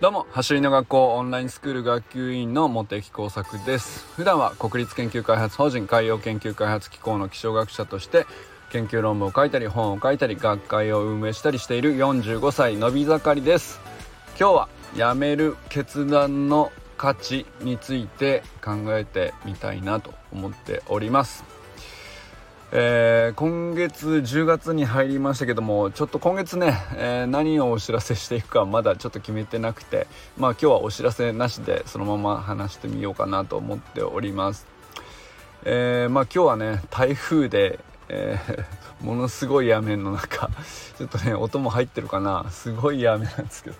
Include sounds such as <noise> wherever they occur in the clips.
どうも走りの学校オンラインスクール学級委員の茂木耕作です。普段は国立研究開発法人海洋研究開発機構の気象学者として研究論文を書いたり本を書いたり学会を運営したりしている45歳のび盛りです。今日は辞める決断の価値について考えてみたいなと思っております。えー、今月10月に入りましたけどもちょっと今月ね、えー、何をお知らせしていくかまだちょっと決めてなくてまあ今日はお知らせなしでそのまま話してみようかなと思っております。えー、まあ今日はね台風で、え、<laughs> ものすごい雨の中ちょっとね音も入ってるかな。すごい雨なんですけど。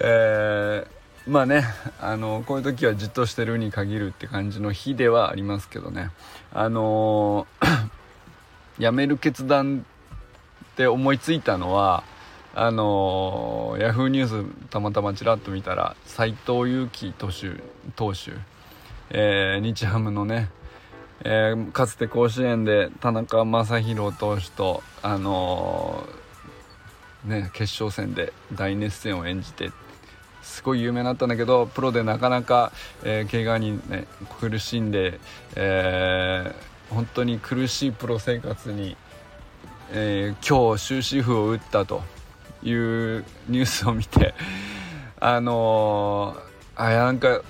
え、まあねあのこういう時はじっとしてるに限るって感じの日ではありますけどね。あのー辞める決断って思いついたのはあのー、ヤフーニュースたまたまちらっと見たら斎藤佑樹投手投手、えー、日ハムのね、えー、かつて甲子園で田中将大投手とあのね決勝戦で大熱戦を演じてすごい有名になったんだけどプロでなかなか、えー、怪我に、ね、苦しんで、えー本当に苦しいプロ生活に、えー、今日終止符を打ったというニュースを見て <laughs> あのー、あなんか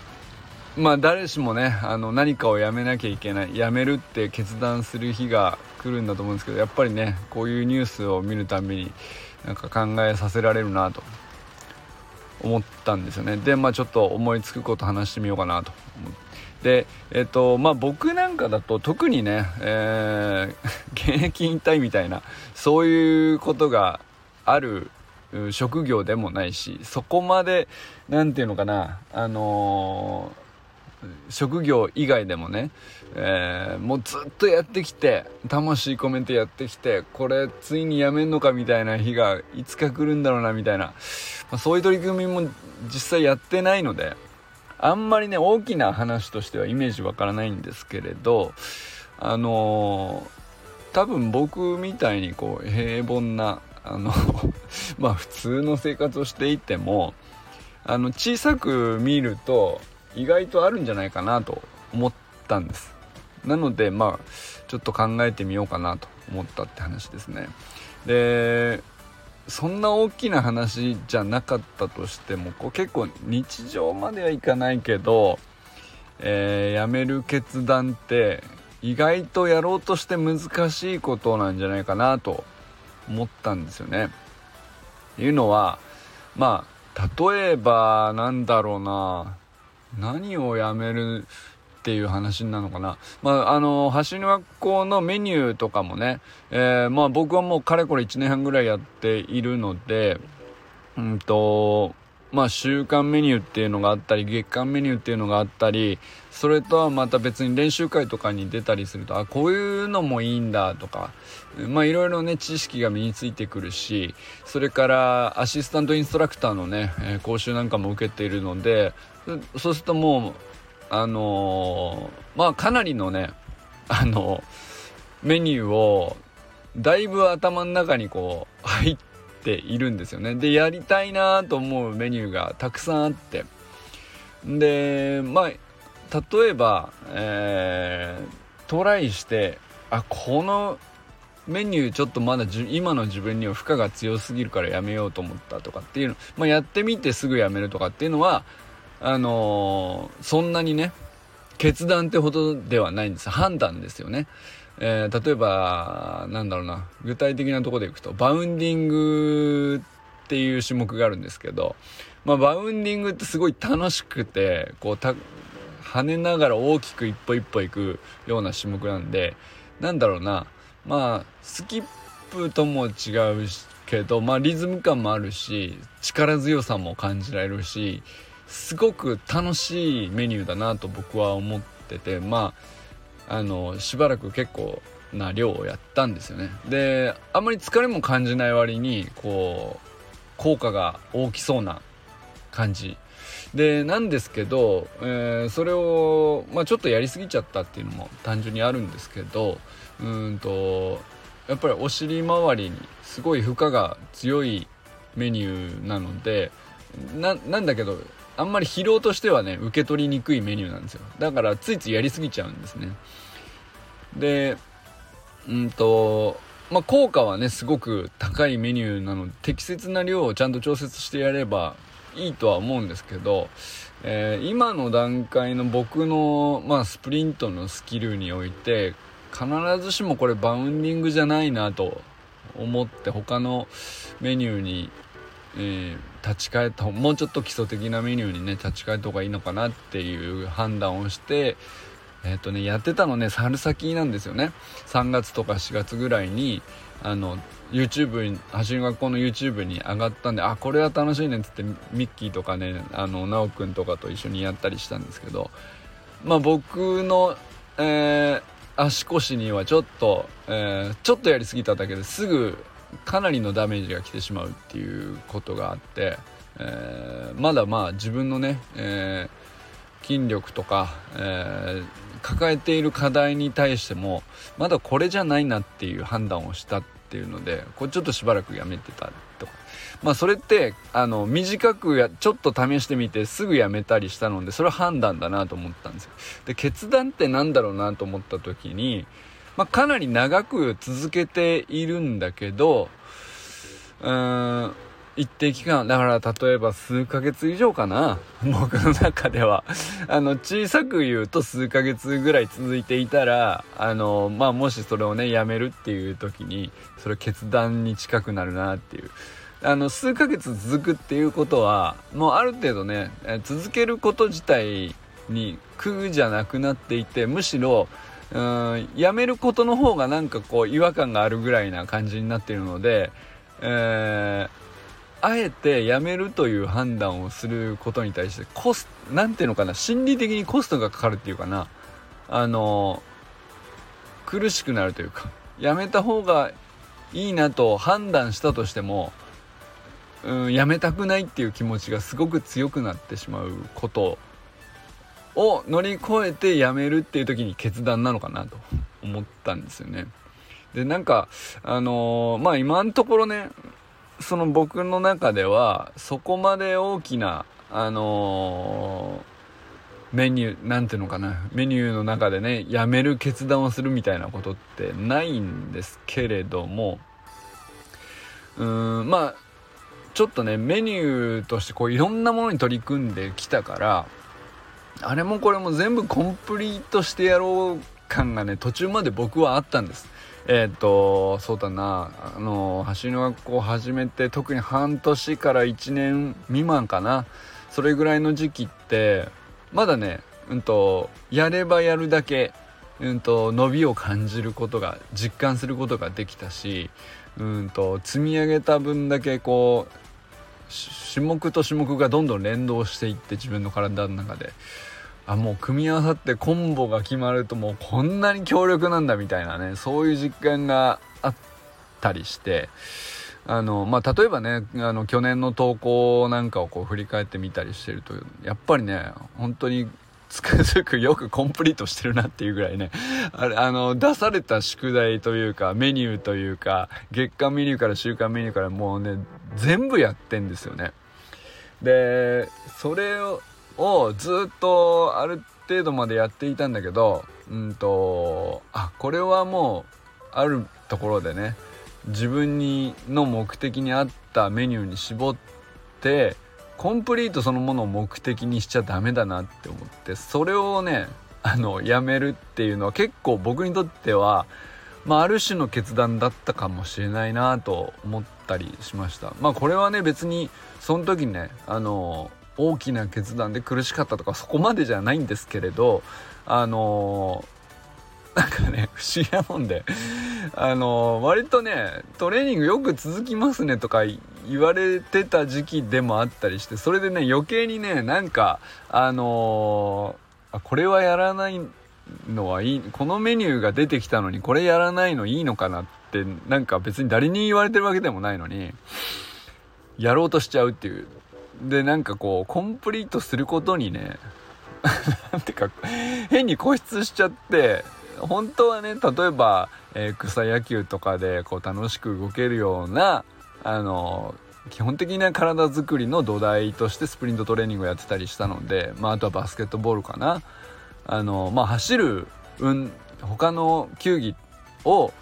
まあ誰しもねあの何かをやめなきゃいけないやめるって決断する日が来るんだと思うんですけどやっぱりねこういうニュースを見るたびになんか考えさせられるなと。思ったんですよね。でまあちょっと思いつくこと話してみようかなと。思ってでえっとまあ僕なんかだと特にね、えー、<laughs> 現役引退みたいなそういうことがある職業でもないしそこまで何て言うのかなあのー、職業以外でもね、えー、もうずっとやってきて魂込めてやってきてこれついにやめんのかみたいな日がいつか来るんだろうなみたいな、まあ、そういう取り組みも実際やってないのであんまりね大きな話としてはイメージわからないんですけれどあのー、多分僕みたいにこう平凡なあの <laughs> まあ普通の生活をしていてもあの小さく見ると意外とあるんじゃないかなと思ったんです。なのでまあちょっと考えてみようかなと思ったって話ですね。でそんな大きな話じゃなかったとしてもこう結構日常まではいかないけど、えー、辞める決断って意外とやろうとして難しいことなんじゃないかなと思ったんですよね。いうのはまあ例えばなんだろうな。何をやめるっていう話なのかな。まあ、あの、橋の学校のメニューとかもね、えー、まあ僕はもうかれこれ1年半ぐらいやっているので、うんと、まあ週間メニューっていうのがあったり、月間メニューっていうのがあったり、それとはまた別に練習会とかに出たりすると、あ、こういうのもいいんだとか、まあいろいろね、知識が身についてくるし、それからアシスタントインストラクターのね、講習なんかも受けているので、そうするともうあのー、まあかなりのねあのメニューをだいぶ頭の中にこう入っているんですよね。でやりたいなと思うメニューがたくさんあって。でまあ例えば、えー、トライしてあこのメニューちょっとまだ今の自分には負荷が強すぎるからやめようと思ったとかっていうの、まあ、やってみてすぐやめるとかっていうのはあのー、そんなにね決断ってほどではないんです。判断ですよね、えー、例えばなんだろうな。具体的なとこでいくとバウンディングっていう種目があるんですけど、まあ、バウンディングってすごい楽しくてこうた跳ねながら大きく一歩一歩行くような種目なんでなんだろうな。まあスキップとも違うけど、まあ、リズム感もあるし力強さも感じられるしすごく楽しいメニューだなと僕は思っててまああのしばらく結構な量をやったんですよね。であんまり疲れも感じない割にこう効果が大きそうな感じ。でなんですけど、えー、それを、まあ、ちょっとやりすぎちゃったっていうのも単純にあるんですけどうんとやっぱりお尻周りにすごい負荷が強いメニューなのでなんだけどあんまり疲労としてはね受け取りにくいメニューなんですよ。だからついついやりすぎちゃうんですね。でうんとまあ効果はねすごく高いメニューなので適切な量をちゃんと調節してやればいいとは思うんですけど、えー、今の段階の僕の、まあ、スプリントのスキルにおいて必ずしもこれバウンディングじゃないなと思って他のメニューにえー、立ち返ったもうちょっと基礎的なメニューにね立ち返った方がいいのかなっていう判断をしてえっ、ー、とねやってたのね春先なんですよね。3月とか4月ぐらいにあの YouTube に走り学校の YouTube に上がったんであこれは楽しいねっつってミッキーとかねあの奈くんとかと一緒にやったりしたんですけどまあ僕の、えー、足腰にはちょっと、えー、ちょっとやりすぎただけですぐかなりのダメージが来てしまうっていうことがあって、えー、まだまあ自分のね、えー、筋力とか、えー、抱えている課題に対してもまだこれじゃないなっていう判断をしたっていうのでこれちょっとしばらくやめてたとか。まあそれってあの短くやちょっと試してみてすぐやめたりしたのでそれは判断だなと思ったんですよ。で決断って何だろうなと思った時にまあ、かなり長く続けているんだけど、うーん、一定期間、だから例えば数ヶ月以上かな。<laughs> 僕の中では。あの、小さく言うと数ヶ月ぐらい続いていたら、あの、まあ、もしそれをね、やめるっていう時に、それ決断に近くなるなっていう。あの、数ヶ月続くっていうことは、もうある程度ね、続けること自体に苦じゃなくなっていて、むしろ、うんやめることの方がなんかこう違和感があるぐらいな感じになっているので、えー、あえてやめるという判断をすることに対してコスなんていうのかな心理的にコストがかかるっていうかなあの苦しくなるというかやめた方がいいなと判断したとしてもうんやめたくないっていう気持ちがすごく強くなってしまうことを乗り越えてやめるっていう時に決断なのかなと思ったんですよね。でなんかあのー、まあ今のところねその僕の中ではそこまで大きなあのー、メニューなんていうのかなメニューの中でねやめる決断をするみたいなことってないんですけれどもうーんまあちょっとねメニューとしてこういろんなものに取り組んできたからあれもこれも全部コンプリートしてやろう感がね途中まで僕はあったんです。えっ、とそうだな。あの走りの学校始めて特に半年から1年未満かな。それぐらいの時期ってまだねうんとやればやるだけうんと伸びを感じることが実感することができたしうんと積み上げた分だけこう種目と種目がどんどん連動していって自分の体の中で。あもう組み合わさってコンボが決まるともうこんなに強力なんだみたいなねそういう実感があったりして。あのまあ例えばねあの去年の投稿なんかをこう振り返ってみたりしてるとやっぱりね本当につくづくよくコンプリートしてるなっていうぐらいね、あれ、あの、出された宿題というか、メニューというか、月間メニューから週間メニューからもうね、全部やってんですよね。で、それをずっとある程度までやっていたんだけど、うんと、あ、これはもう、あるところでね、自分にの目的に合ったメニューに絞って、コンプリートそのものを目的にしちゃダメだなって思ってそれをねあのやめるっていうのは結構僕にとっては、まあ、ある種の決断だったかもしれないなと思ったりしました。まあこれはね別にその時ねあの大きな決断で苦しかったとかそこまでじゃないんですけれどあのなんかね不思議なもんで。あの割とねトレーニングよく続きますねとか言われてた時期でもあったりしてそれでね余計にねなんかあのー、これはやらないのはいいこのメニューが出てきたのにこれやらないのいいのかなってなんか別に誰に言われてるわけでもないのにやろうとしちゃうっていう。でなんかこうコンプリートすることにね <laughs> なんてか変に固執しちゃって本当はね例えば、えー、草野球とかでこう楽しく動けるようなあの基本的な体づくりの土台としてスプリントトレーニングをやってたりしたので、まあ、あとはバスケットボールかな。あの、まあ、走る、うん、他の球技を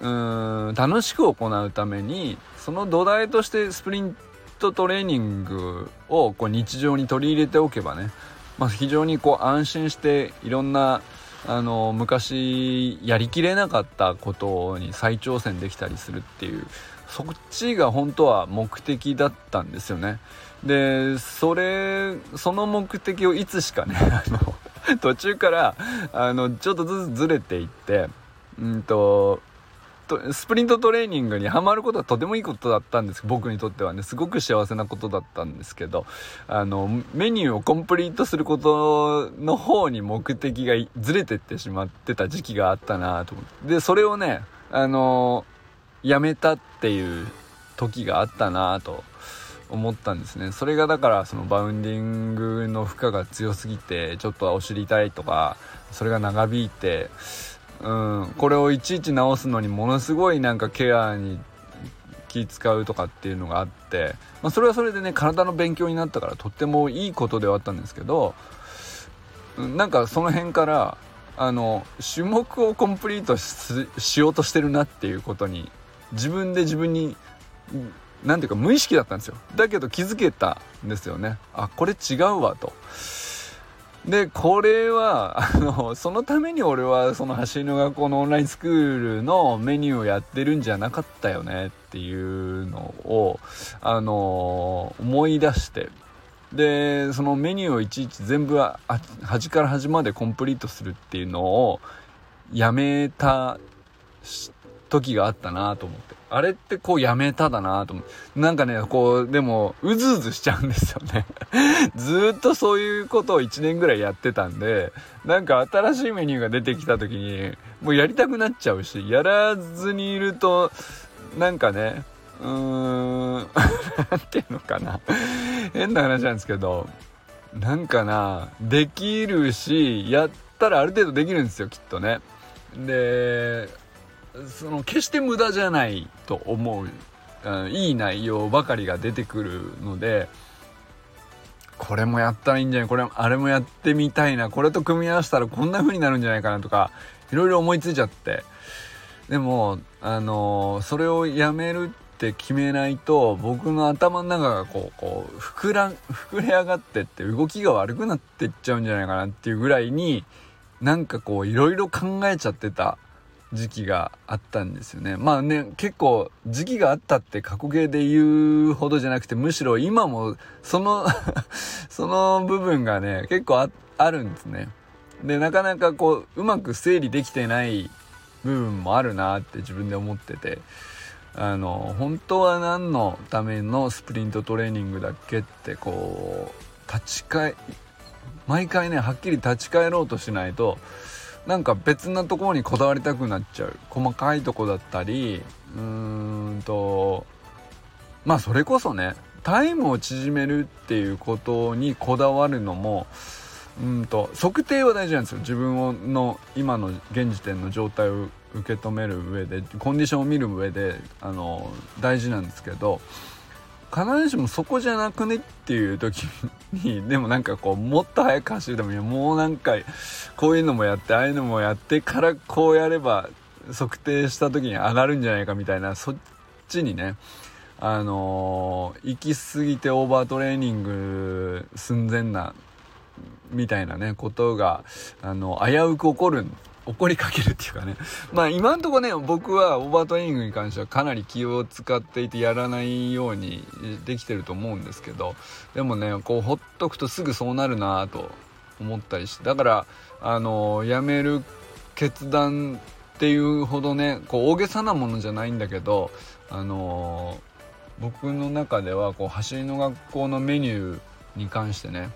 うん楽しく行うためにその土台としてスプリントトレーニングをこう日常に取り入れておけばね、まあ、非常にこう安心していろんなあの昔やりきれなかったことに再挑戦できたりするっていうそっちが本当は目的だったんですよね。でそれその目的をいつしかね <laughs> あの途中からあのちょっとずつずれていってうんとスプリントトレーニングにはまることはとてもいいことだったんです。僕にとってはね。すごく幸せなことだったんですけど。あのメニューをコンプリートすることの方に目的がずれてってしまってた時期があったなと思って。でそれをねあのやめたっていう時があったなと思ったんですね。それがだからそのバウンディングの負荷が強すぎてちょっとお尻痛いとかそれが長引いてうん。これをいちいち直すのにものすごいなんかケアに気使うとかっていうのがあって、まあ、それはそれでね体の勉強になったからとってもいいことではあったんですけどなんかその辺からあの種目をコンプリートしようとしてるなっていうことに自分で自分に何ていうか無意識だったんですよ。だけど気づけたんですよね。あこれ違うわと。でこれは <laughs> あのそのために俺はその走りの学校のオンラインスクールのメニューをやってるんじゃなかったよねっていうのをあの思い出して。でそのメニューをいちいち全部は端から端までコンプリートするっていうのをやめた時があったなと思って。あれってこうやめただなと思って。なんかねこうでもうずうずしちゃうんですよね。<laughs> ずっとそういうことを1年ぐらいやってたんでなんか新しいメニューが出てきた時にもうやりたくなっちゃうしやらずにいるとなんかねうーん <laughs> なんていうのかな。変な話なんですけどなんかなできるしやったらある程度できるんですよきっとね。でその決して無駄じゃないと思ういい内容ばかりが出てくるのでこれもやったらいいんじゃないこれあれもやってみたいなこれと組み合わせたらこんな風になるんじゃないかなとかいろいろ思いついちゃって。でもあの、それをやめるって決めないと僕の頭の中がこうこう膨ら膨れ上がってって動きが悪くなってっちゃうんじゃないかなっていうぐらいになんかこういろいろ考えちゃってた時期があったんですよね。まあね、結構時期があったって過去形で言うほどじゃなくて、むしろ今もその <laughs> その部分がね、結構ああるんですね。で、なかなかこう、うまく整理できてない部分もあるなって自分で思ってて、あの、本当は何のためのスプリントトレーニングだっけってこう、立ち返、毎回ね、はっきり立ち返ろうとしないと、なんか別なところにこだわりたくなっちゃう。細かいとこだったりうーんとまあそれこそねタイムを縮めるっていうことにこだわるのもうんと測定は大事なんですよ。自分の今の現時点の状態を受け止める上でコンディションを見る上であの大事なんですけど必ずしもそこじゃなくねっていう時に <laughs> でもなんかこうもっと速く走るためにもう何回こういうのもやってああいうのもやってからこうやれば測定した時に上がるんじゃないかみたいなそっちにねあのー、行き過ぎてオーバートレーニング寸前なみたいなねことがあの危うく起こるん怒りかけるっていうかね。<laughs> まあ今んとこね僕はオーバートレーニングに関してはかなり気を使っていてやらないようにできてると思うんですけどでもねこうほっとくとすぐそうなるなと思ったりしてだからあのやめる決断っていうほどねこう大げさなものじゃないんだけどあの僕の中ではこう走りの学校のメニューに関してね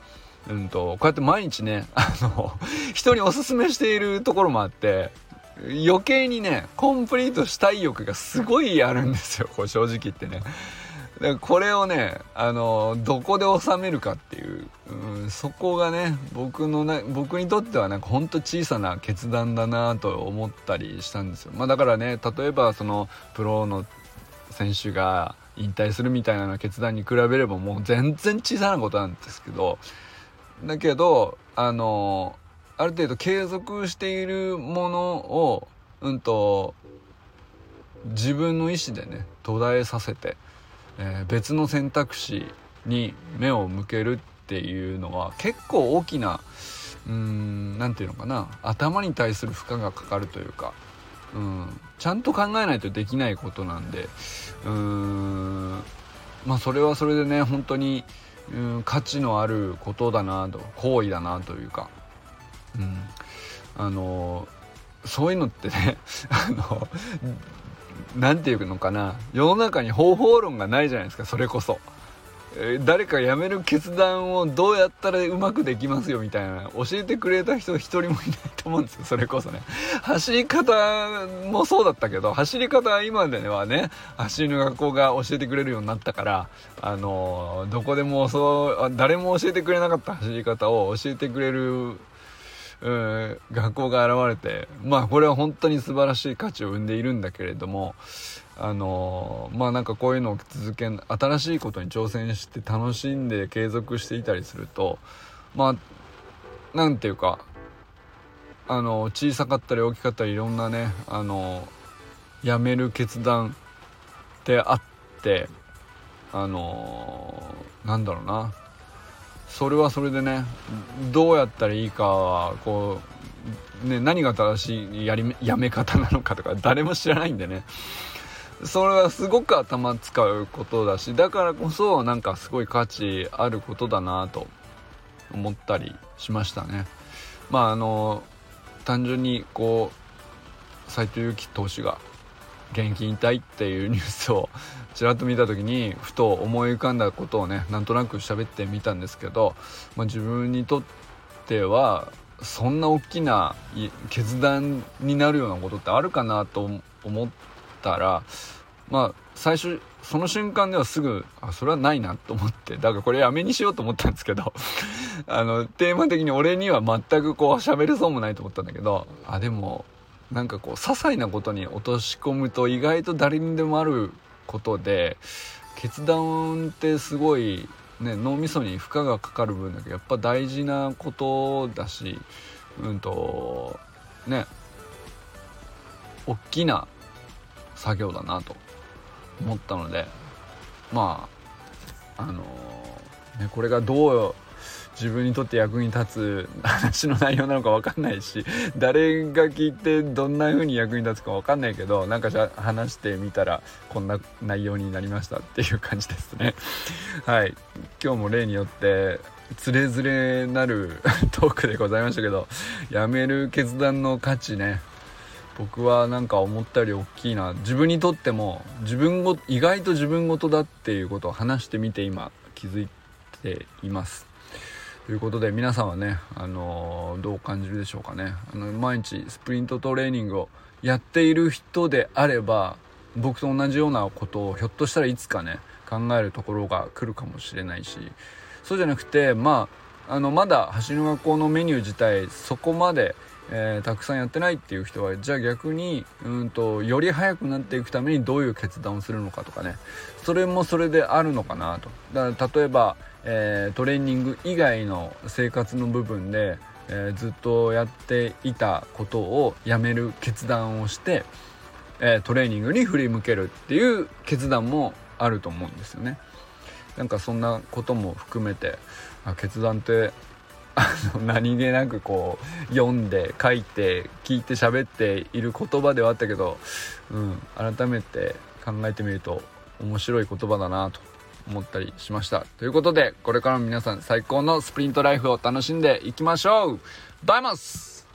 うんと、こうやって毎日ね、<laughs> あの、人におすすめしているところもあって、余計にね、コンプリートしたい欲がすごいあるんですよ、こう正直言ってね。でこれをねあのどこで収めるかっていう、うん、そこがね僕のね僕にとってはなんかほんと小さな決断だなと思ったりしたんですよ、まあ、だからね例えばそのプロの選手が引退するみたいな決断に比べればもう全然小さなことなんですけどだけどあのある程度継続しているものをうんと自分の意思でね途絶えさせて、えー、別の選択肢に目を向けるっていうのは結構大きなうーん何て言うのかな頭に対する負荷がかかるというか、うん、ちゃんと考えないとできないことなんでうーんまあそれはそれでね本当にうん価値のあることだなと行為だなというか、うん、あのそういうのってね <laughs> あの何て言うのかな。世の中に方法論がないじゃないですかそれこそ。誰か辞める決断をどうやったらうまくできますよみたいな教えてくれた人一人もいないと思うんですよそれこそね。走り方もそうだったけど走り方は今ではね走りの学校が教えてくれるようになったからあのどこでもそう誰も教えてくれなかった走り方を教えてくれる学校が現れてまあこれは本当に素晴らしい価値を生んでいるんだけれどもあのまあなんかこういうのを続け新しいことに挑戦して楽しんで継続していたりするとまあ何ていうかあの小さかったり大きかったりいろんなねあのやめる決断ってあってあのなんだろうな。それはそれでねどうやったらいいかはこう、ね、何が正しいやりやめ方なのかとか誰も知らないんでね。それはすごく頭使うことだしだからこそなんかすごい価値あることだなと思ったりしましたね。まああの単純にこう斎藤佑樹投手が現役引退っていうニュースをちらっと見た時にふと思い浮かんだことをねなんとなく喋ってみたんですけど、まあ、自分にとってはそんな大きな決断になるようなことってあるかなと思ってたらまあ最初その瞬間ではすぐあそれはないなと思ってだからこれやめにしようと思ったんですけど <laughs> あのテーマ的に俺には全くこう喋れそうもないと思ったんだけどあでもなんかこう些細なことに落とし込むと意外と誰にでもあることで決断ってすごい、ね、脳みそに負荷がかかる分だけどやっぱ大事なことだしうんとね大きな作業だなと思ったのでまああのー、ねこれがどう自分にとって役に立つ話の内容なのか分かんないし誰が聞いてどんな風に役に立つか分かんないけどなんかじゃ話してみたらこんな内容になりましたっていう感じですね。<laughs> はい。今日も例によってつれづれなる <laughs> トークでございましたけどやめる決断の価値ね。僕はなんか思ったより大きいな自分にとっても自分ご意外と自分事だっていうことを話してみて今気づいています。ということで皆さんはね、あのー、どう感じるでしょうかね。あの毎日スプリントトレーニングをやっている人であれば僕と同じようなことをひょっとしたらいつかね考えるところが来るかもしれないし。そうじゃなくてまああのまだ走りの学校のメニュー自体そこまでえー、たくさんやってないっていう人はじゃあ逆にうんとより速くなっていくためにどういう決断をするのかとかねそれもそれであるのかなとだから例えば、えー、トレーニング以外の生活の部分で、えー、ずっとやっていたことをやめる決断をして、えトレーニングに振り向けるっていう決断もあると思うんですよね。なんかそんなことも含めてあ決断ってあの何気なくこう読んで書いて聞いて喋っている言葉ではあったけど、うん、改めて考えてみると面白い言葉だなと思ったりしました。ということでこれからも皆さん最高のスプリントライフを楽しんでいきましょう。バイマス